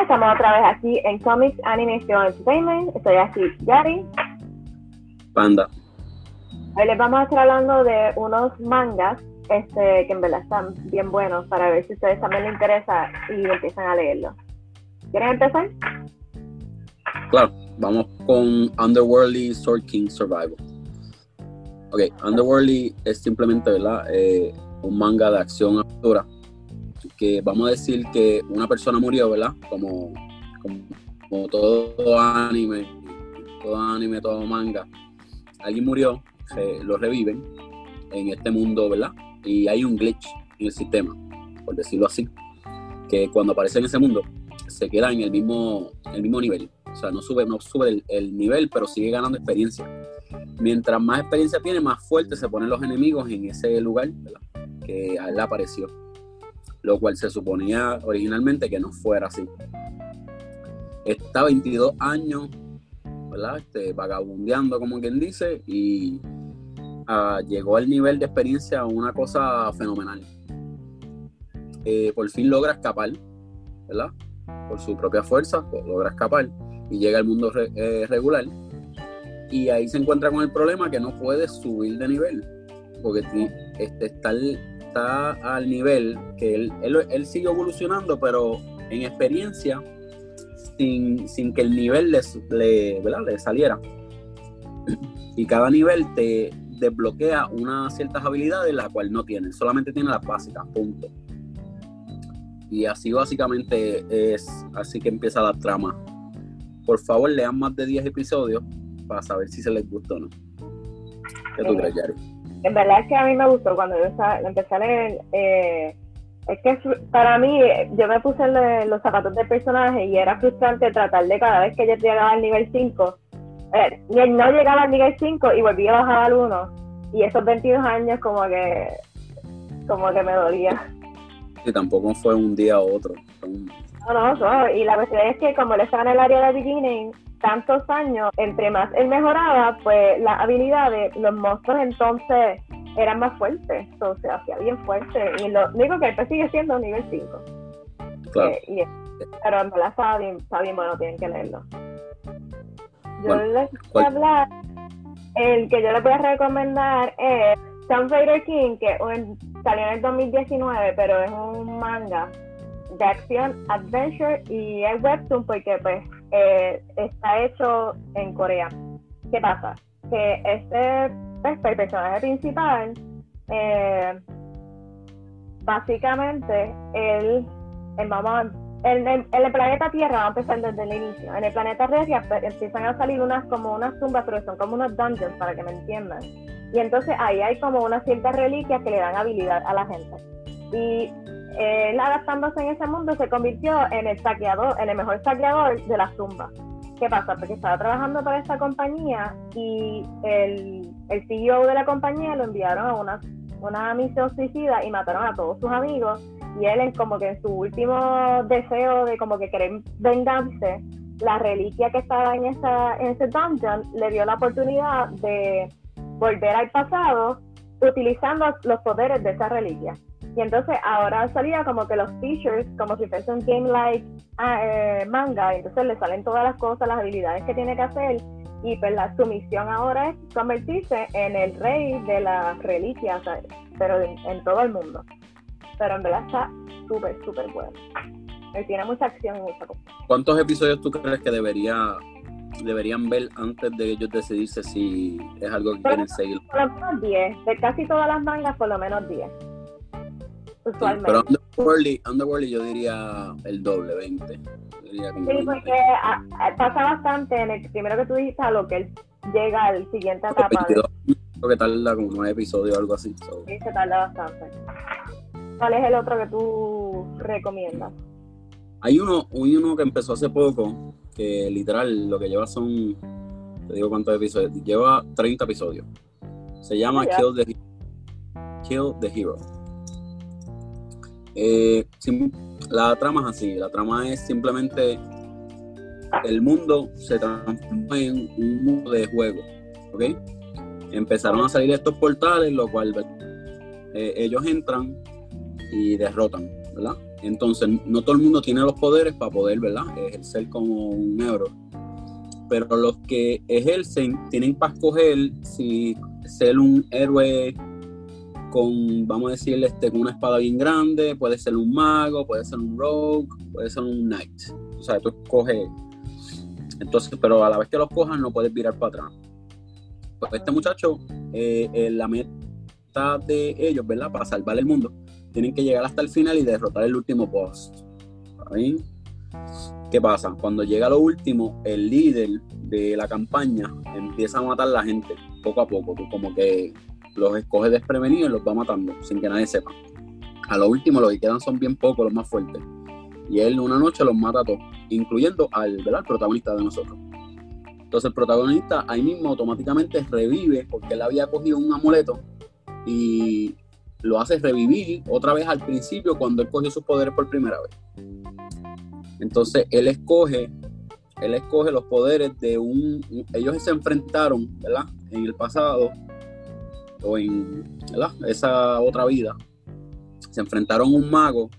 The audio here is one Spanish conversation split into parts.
días, estamos otra vvez aquí en Comics Anime Show Entertainment. Estoy aquí, Gary. Panda. Hoy les vamos a estar hablando de unos mangas este, que en verdad están bien buenos para ver si a ustedes también les interesa y empiezan a leerlo. ¿Quieren empezar? Claro, vamos con Underworldly Sword King Survival. Ok, Underworldly es simplemente, ¿verdad? Eh, un manga de acción aventura que vamos a decir que una persona murió, ¿verdad? Como, como, todo anime, todo anime, todo manga. Alguien murió, lo reviven en este mundo, ¿verdad? Y hay un glitch en el sistema, por decirlo así, que cuando aparece en ese mundo se queda en el mismo, el mismo nivel. O sea, no sube, no sube el, el nivel, pero sigue ganando experiencia. Mientras más experiencia tiene, más fuerte se ponen los enemigos en ese lugar. Que a él apareció lo cual se suponía originalmente que no fuera así. Está 22 años, ¿verdad? Este, vagabundeando, como quien dice, y ah, llegó al nivel de experiencia una cosa fenomenal. Eh, por fin logra escapar, ¿verdad? Por su propia fuerza, pues, logra escapar y llega al mundo eh, regular. Y ahí se encuentra con el problema que no puede subir de nivel, porque este, está está al nivel que él, él, sigue evolucionando, pero en experiencia, sin, que el nivel le, le, saliera. Y cada nivel te desbloquea unas ciertas habilidades, las cuales no tiene, solamente tiene las básicas, punto. Y así básicamente es así que empieza la trama. Por favor, lean más de 10 episodios para saber si se les gustó o no. ¿Qué tú crees, Yari? En verdad es que a mí me gustó cuando yo empecé a leer. Eh, es que para mí, yo me puse los zapatos del personaje y era frustrante tratar de cada vez que yo llegaba al nivel 5, eh, no llegaba al nivel 5 y volvía a bajar al 1. Y esos 22 años como que, como que me dolía. Y tampoco fue un día u otro. No, no, no, y la cuestión es que como él estaba en el área de beginning, tantos años, entre más él mejoraba, pues las habilidades, los monstruos entonces eran más fuertes, o se hacía bien fuerte. Y lo único que él sigue siendo nivel 5. Claro. Eh, pero en verdad está bien, está bien bueno, tienen que leerlo. Yo les voy a hablar, el que yo les voy a recomendar es Tomb Raider King, que salió en el 2019, pero es un manga de acción, adventure y es webtoon porque pues eh, está hecho en Corea. ¿Qué pasa? Que este pues, el personaje principal, eh, básicamente, él, vamos, en, el planeta Tierra va a empezar desde el inicio. En el planeta Tierra empiezan a salir unas como unas tumbas, pero son como unos dungeons, para que me entiendan. Y entonces ahí hay como unas ciertas reliquias que le dan habilidad a la gente. Y él adaptándose en ese mundo se convirtió en el saqueador, en el mejor saqueador de las tumbas. ¿Qué pasa? Porque estaba trabajando para esta compañía y el, el CEO de la compañía lo enviaron a una, una misión suicida y mataron a todos sus amigos y él en como que en su último deseo de como que querer vengarse, la reliquia que estaba en, esa, en ese dungeon le dio la oportunidad de volver al pasado utilizando los poderes de esa reliquia. Y entonces ahora salía como que los features, como si fuese un game like ah, eh, manga, entonces le salen todas las cosas, las habilidades que tiene que hacer, y pues la, su misión ahora es convertirse en el rey de las reliquias, pero en, todo el mundo. Pero en verdad está súper, súper bueno. Él tiene mucha acción y mucha cosa. ¿Cuántos episodios tú crees que debería deberían ver antes de ellos decidirse si es algo que quieren seguir? Por lo menos 10. De casi todas las mangas, por lo menos 10 pero Underworldly, yo diría el doble, 20. sí, porque ah, ah, pasa bastante en el primero que tú dijiste a lo que él llega al siguiente etapa. creo que tarda como nueve episodios o algo así. Sí, se tarda bastante. ¿Cuál es el otro que tú recomiendas? Hay uno, hay uno que empezó hace poco, que literal lo que lleva son, te digo cuántos episodios, lleva 30 episodios. Se llama Kill the, Kill the Hero eh, la trama es así, la trama es simplemente el mundo se transforma en un mundo de juego, ¿ok? Empezaron a salir estos portales, lo cual eh, ellos entran y derrotan, ¿verdad? Entonces, no todo el mundo tiene los poderes para poder, ¿verdad? Ejercer como un euro. Pero los que ejercen tienen para escoger si ser un héroe con, vamos a decir, este, con una espada bien grande, puede ser un mago, puede ser un rogue, puede ser un knight. O sea, tú escoges. Entonces, pero a la vez que los cojas no puedes virar para atrás. Pues este muchacho, eh, la meta de ellos, ¿verdad? Para salvar el mundo, tienen que llegar hasta el final y derrotar el último boss. ¿Qué pasa? Cuando llega lo último, el líder de la campaña empieza a matar a la gente poco a poco. Como que los escoge desprevenidos y los va matando sin que nadie sepa. A lo último, los que quedan son bien pocos, los más fuertes. Y él una noche los mata a todos, incluyendo al, protagonista de nosotros. Entonces el protagonista ahí mismo automáticamente revive porque él había cogido un amuleto y lo hace revivir otra vez al principio cuando él cogió sus poderes por primera vez. Entonces él escoge, él escoge los poderes de un, ellos se enfrentaron, ¿verdad? En el pasado o en esa otra vida, se enfrentaron a un mago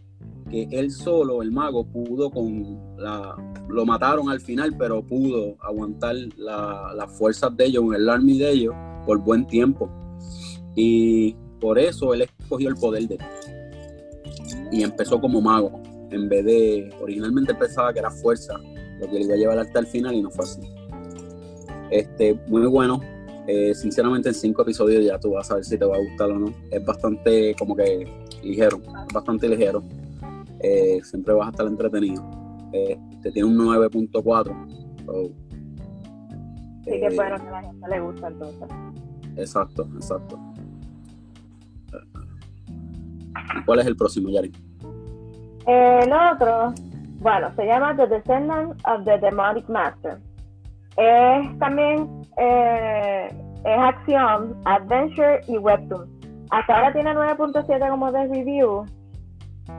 que él solo, el mago, pudo con la... Lo mataron al final, pero pudo aguantar las fuerzas de ellos, el army de ellos, por buen tiempo. Y por eso él escogió el poder de él. Y empezó como mago, en vez de... Originalmente pensaba que era fuerza lo que le iba a llevar hasta el final y no fue así. Este, muy bueno, eh, sinceramente, en cinco episodios ya tú vas a ver si te va a gustar o no. Es bastante como que ligero, bastante ligero. Eh, siempre vas a estar entretenido. Eh, te tiene un 9.4. sí, que bueno que a la gente le gusta entonces. Exacto, exacto. ¿Cuál es el próximo, Yari? El otro, bueno, se llama The Descendant of the Demonic Master. Es también eh, es acción, adventure y webtoon. Hasta ahora tiene 9.7 como de review,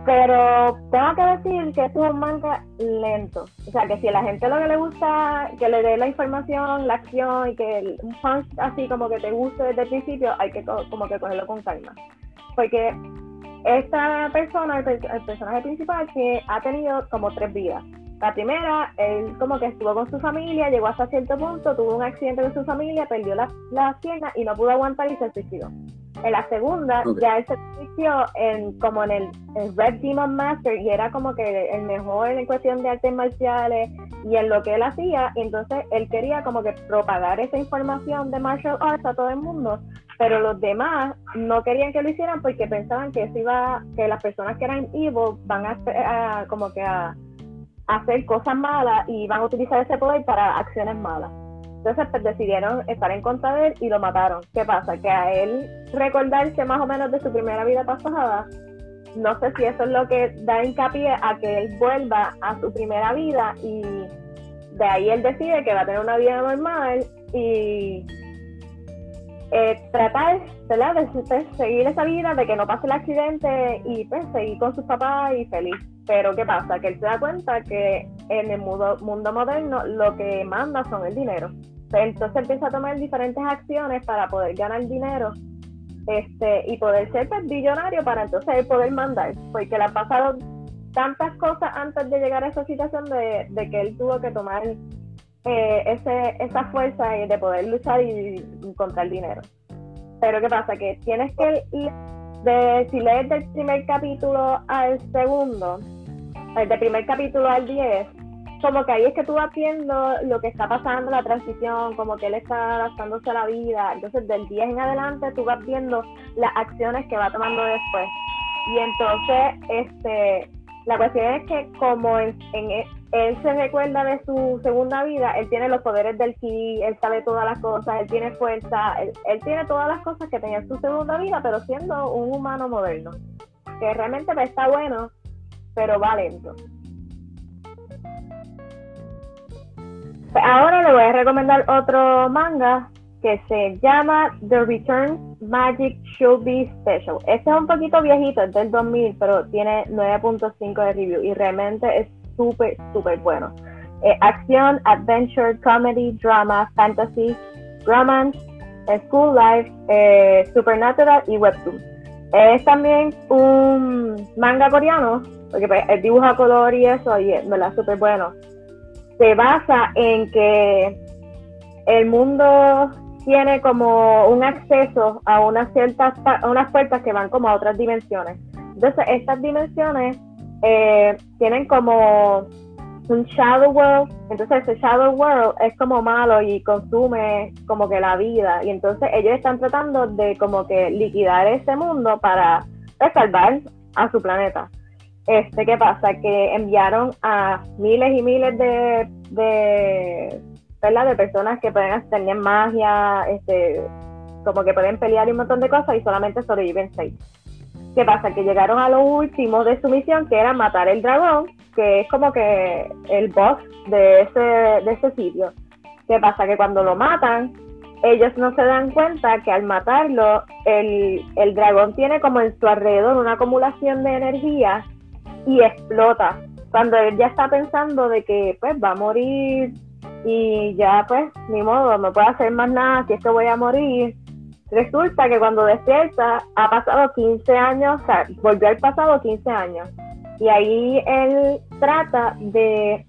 pero tengo que decir que es un manga lento. O sea, que si a la gente lo que le gusta, que le dé la información, la acción y que un punch así como que te guste desde el principio, hay que como que cogerlo con calma. Porque esta persona, el personaje principal, que ha tenido como tres vidas. La primera, él como que estuvo con su familia, llegó hasta cierto punto, tuvo un accidente con su familia, perdió la, la pierna y no pudo aguantar y se suicidó. En la segunda, ya él se suicidó en, como en el, Red Demon Master y era como que el mejor en cuestión de artes marciales y en lo que él hacía. Y entonces él quería como que propagar esa información de martial arts a todo el mundo, pero los demás no querían que lo hicieran porque pensaban que eso iba, que las personas que eran evil van a, a como que a hacer cosas malas y van a utilizar ese poder para acciones malas. Entonces pues, decidieron estar en contra de él y lo mataron. ¿Qué pasa? Que a él recordarse más o menos de su primera vida pasada, no sé si eso es lo que da hincapié a que él vuelva a su primera vida y de ahí él decide que va a tener una vida normal y eh, tratar ¿verdad? de seguir esa vida, de que no pase el accidente y pues, seguir con sus papás y feliz. Pero ¿qué pasa? Que él se da cuenta que en el mundo, mundo moderno lo que manda son el dinero. Entonces empieza a tomar diferentes acciones para poder ganar dinero este, y poder ser billonario para entonces poder mandar. Porque le ha pasado tantas cosas antes de llegar a esa situación de, que él tuvo que tomar eh, ese, esa fuerza de poder luchar y encontrar dinero. Pero ¿qué pasa? Que tienes que de, si lees del primer capítulo al segundo, del primer capítulo al 10, como que ahí es que tú vas viendo lo que está pasando, la transición, como que él está adaptándose a la vida. Entonces, del 10 en adelante, tú vas viendo las acciones que va tomando después. Y entonces, este, la cuestión es que como en, e, él se recuerda de su segunda vida, él tiene los poderes del ki, él sabe todas las cosas, él tiene fuerza, él, tiene todas las cosas que tenía en su segunda vida, pero siendo un humano moderno. Que realmente está bueno, pero va lento. Ahora le voy a recomendar otro manga que se llama The Return Magic Should Be Special. Este es un poquito viejito, es del 2000, pero tiene 9.5 de review y realmente es súper, súper bueno. Eh, acción, adventure, comedy, drama, fantasy, romance, school life, eh, supernatural y webtoon. Es también un manga coreano porque pues, el dibujo a color y eso, y es ¿verdad? súper bueno, se basa en que el mundo tiene como un acceso a unas ciertas a unas puertas que van como a otras dimensiones. Entonces, estas dimensiones eh, tienen como un shadow world, entonces ese shadow world es como malo y consume como que la vida y entonces ellos están tratando de como que liquidar ese mundo para pues, salvar a su planeta. Este, ¿qué pasa? Que enviaron a miles y miles de, de, ¿verdad? de personas que pueden tener magia, este, como que pueden pelear y un montón de cosas y solamente sobreviven seis. ¿Qué pasa? Que llegaron a lo último de su misión, que era matar el dragón, que es como que el boss de ese, de ese sitio. ¿Qué pasa? Que cuando lo matan, ellos no se dan cuenta que al matarlo, el, el dragón tiene como en su alrededor una acumulación de energía y explota. Cuando él ya está pensando de que pues va a morir y ya pues ni modo, no puedo hacer más nada, si es voy a morir, Resulta que cuando despierta ha pasado 15 años, o sea, volvió al pasado 15 años. Y ahí él trata de,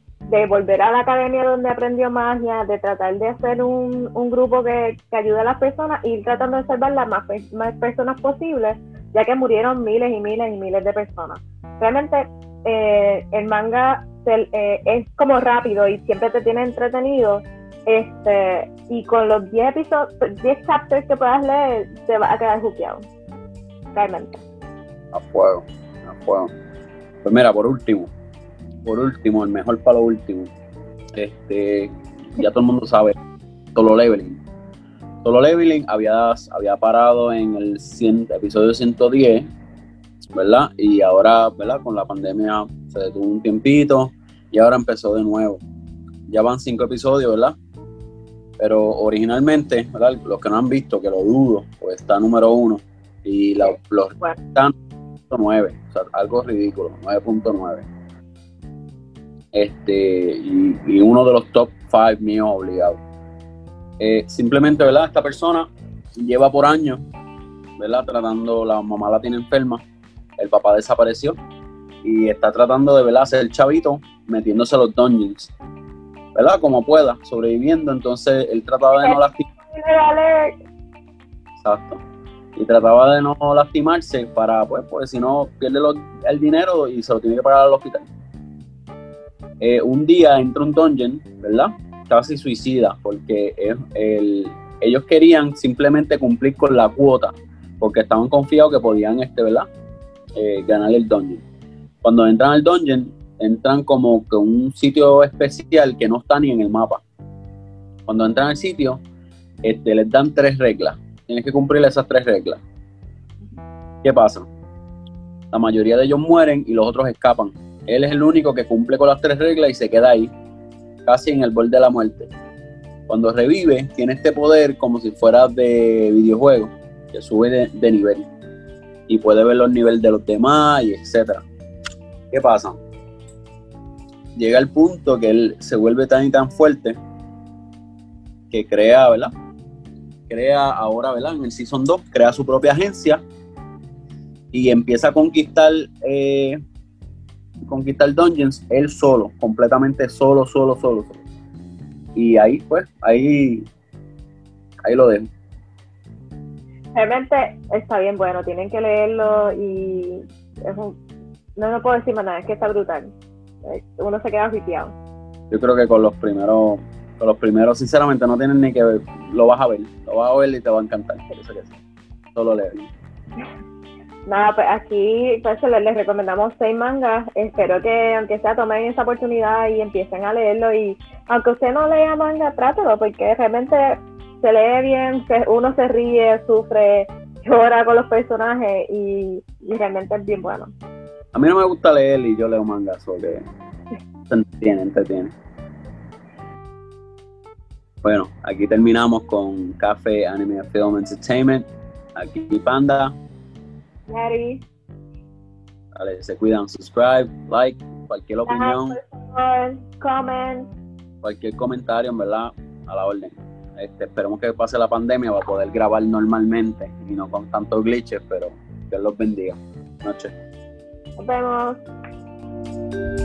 volver a la academia donde aprendió magia, de tratar de hacer un, grupo que, ayude a las personas, y tratando de salvar las más, más personas posibles, ya que murieron miles y miles y miles de personas. Realmente eh, el manga eh, es como rápido y siempre te tiene entretenido este, y con los 10 episodios, 10 chapters que puedas leer, te va a quedar juqueado. Realmente. A fuego, a fuego. Pues mira, por último, por último, el mejor para lo último, este, ya todo el mundo sabe, Solo Leveling. Solo Leveling había, había parado en el 100, episodio 110, ¿verdad? Y ahora, ¿verdad? Con la pandemia se detuvo un tiempito y ahora empezó de nuevo. Ya van cinco episodios, ¿verdad? Pero originalmente, los que no han visto, que lo dudo, pues está número uno. Y los están 9, o sea, algo ridículo, 9.9. Este, y, uno de los top 5 míos obligados. Eh, simplemente, ¿verdad? Esta persona lleva por años, ¿verdad? Tratando, la mamá la tiene enferma, el papá desapareció y está tratando de, ¿verdad? Hacer el chavito metiéndose a los dungeons ¿verdad? Como pueda, sobreviviendo. Entonces él trataba de no lastimarse. Exacto. Y trataba de no lastimarse para, pues, porque si no pierde el dinero y se lo tiene que pagar al hospital. Eh, un día entra un dungeon, ¿verdad? Casi suicida, porque ellos querían simplemente cumplir con la cuota, porque estaban confiados que podían, este, ¿verdad? Eh, ganar el dungeon. Cuando entran al dungeon, entran como que un sitio especial que no está ni en el mapa. Cuando entran al sitio, este, les dan tres reglas. Tienes que cumplir esas tres reglas. ¿Qué pasa? La mayoría de ellos mueren y los otros escapan. Él es el único que cumple con las tres reglas y se queda ahí, casi en el borde de la muerte. Cuando revive, tiene este poder como si fuera de videojuego, que sube de, de nivel. Y puede ver los niveles de los demás y etcétera. ¿Qué pasa? Llega al punto que él se vuelve tan y tan fuerte que crea, ¿verdad? Crea ahora, ¿verdad? En el Season 2, crea su propia agencia y empieza a conquistar, eh, conquistar Dungeons él solo, completamente solo, solo, solo. Y ahí, pues, ahí, ahí lo dejo. Realmente está bien bueno, tienen que leerlo y es un, no, no puedo decir más nada, es que está brutal. Uno se queda sitiado. Yo creo que con los primeros, con los primeros, sinceramente, no tienen ni que ver, lo vas a ver, lo vas a ver y te va a encantar, por eso que sí. Solo leer. Nada, pues aquí pues, les, recomendamos seis mangas. Espero que aunque sea tomen esa oportunidad y empiecen a leerlo. Y aunque usted no lea manga, trátelo, porque realmente se lee bien, uno se ríe, sufre, llora con los personajes y, y realmente es bien bueno. A mí no me gusta leer y yo leo manga, solo que se entretiene, entretiene. Bueno, aquí terminamos con Café Anime Film Entertainment. Aquí Panda. Daddy. Vale, se cuidan, subscribe, like, cualquier opinión. comment. Cualquier comentario, en verdad, a la orden. Este, esperemos que pase la pandemia para poder grabar normalmente y no con tantos glitches, pero que los bendiga. Noche. ございます。